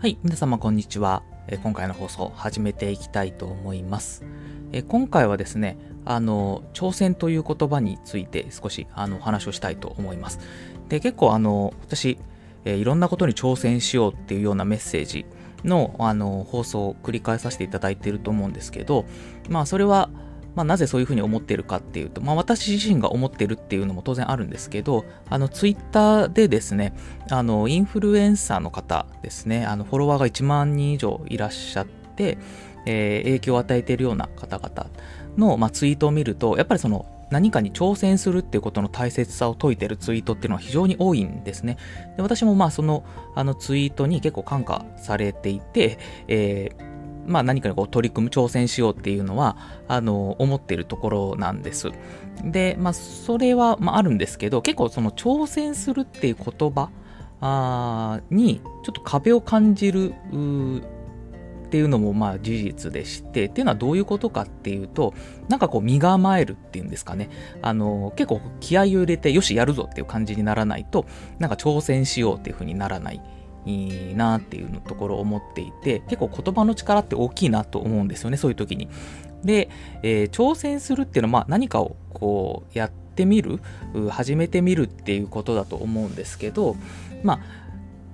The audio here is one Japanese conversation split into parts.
はい、皆様こんにちは。今回の放送始めていきたいと思います。今回はですね、あの、挑戦という言葉について少しあのお話をしたいと思います。で、結構あの、私、いろんなことに挑戦しようっていうようなメッセージのあの放送を繰り返させていただいていると思うんですけど、まあそれは、まあ、なぜそういうふうに思ってるかっていうと、まあ、私自身が思ってるっていうのも当然あるんですけど、あのツイッターでですね、あのインフルエンサーの方ですね、あのフォロワーが1万人以上いらっしゃって、えー影響を与えているような方々の、まあ、ツイートを見ると、やっぱりその何かに挑戦するっていうことの大切さを説いてるツイートっていうのは非常に多いんですね。で私もまあそのあのツイートに結構感化されていて、えーまあ、何かにこう取り組む挑戦しようっていうのはあの思ってるところなんです。で、まあ、それは、まあ、あるんですけど結構その挑戦するっていう言葉あにちょっと壁を感じるっていうのもまあ事実でしてっていうのはどういうことかっていうとなんかこう身構えるっていうんですかねあの結構気合を入れてよしやるぞっていう感じにならないとなんか挑戦しようっていう風にならないいいなっていうところを思っていて結構言葉の力って大きいなと思うんですよねそういう時に。で、えー挑戦するっていうのは、まあ、何かをこうやってみる始めてみるっていうことだと思うんですけどまあ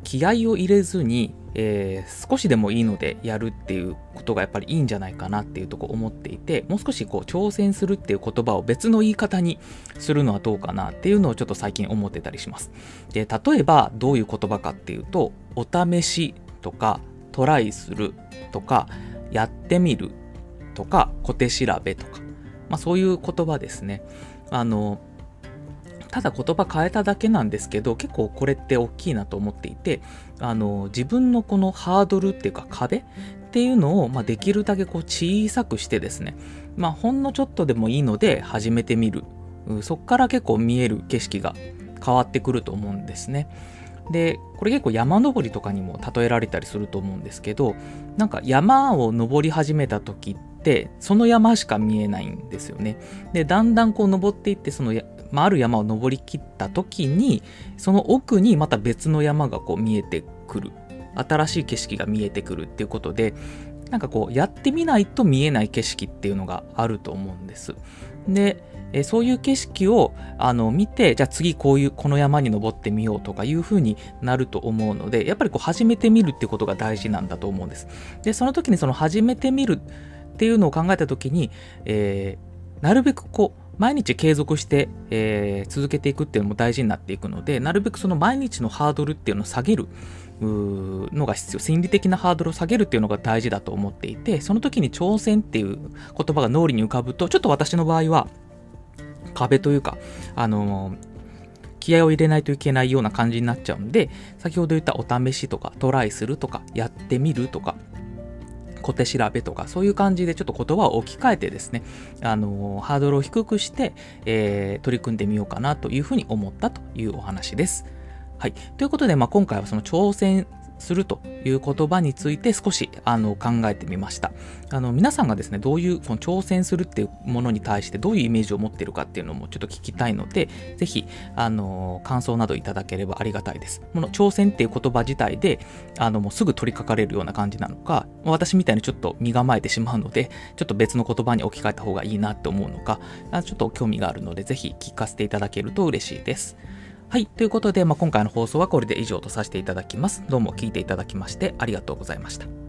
気合を入れずに、えー少しでもいいのでやるっていうことがやっぱりいいんじゃないかなっていうとこ思っていてもう少しこう挑戦するっていう言葉を別の言い方にするのはどうかなっていうのをちょっと最近思ってたりします。で例えばどういう言葉かっていうとお試しとかトライするとかやってみるとか小手調べとか、まあ、そういう言葉ですね。あのただ言葉変えただけなんですけど結構これって大きいなと思っていてあの自分のこのハードルっていうか壁っていうのを、まあ、できるだけこう小さくしてですね、まあ、ほんのちょっとでもいいので始めてみるそこから結構見える景色が変わってくると思うんですね。でこれ結構山登りとかにも例えられたりすると思うんですけどなんか山を登り始めた時ってその山しか見えないんですよね。でだんだんこう登っていってその、まあ、ある山を登りきった時にその奥にまた別の山がこう見えてくる新しい景色が見えてくるっていうことでなんかこうやってみないと見えない景色っていうのがあると思うんです。でえそういう景色をあの見てじゃあ次こういうこの山に登ってみようとかいう風になると思うのでやっぱりこう始めてみるってことが大事なんだと思うんです。でその時にその始めてみるっていうのを考えた時に、えーなるべくこう毎日継続して、えー続けていくっていうのも大事になっていくのでなるべくその毎日のハードルっていうのを下げるのが必要。心理的なハードルを下げるっていうのが大事だと思っていてその時に挑戦っていう言葉が脳裏に浮かぶとちょっと私の場合は壁というかあのー気合を入れないといけないような感じになっちゃうんで先ほど言ったお試しとかトライするとかやってみるとか小手調べとかそういう感じでちょっと言葉を置き換えてですねあのーハードルを低くして、えー取り組んでみようかなというふうに思ったというお話です。はい。ということで、まあ、今回はその挑戦するという言葉について少しあの考えてみました。あの皆さんがですね、どういうこの挑戦するっていうものに対してどういうイメージを持っているかっていうのもちょっと聞きたいので、ぜひ感想などいただければありがたいです。この挑戦っていう言葉自体であのもうすぐ取り掛かれるような感じなのか、私みたいにちょっと身構えてしまうので、ちょっと別の言葉に置き換えた方がいいなって思うのか、ちょっと興味があるので、ぜひ聞かせていただけると嬉しいです。はい。ということで、まあ、今回の放送はこれで以上とさせていただきます。どうも聞いていただきましてありがとうございました。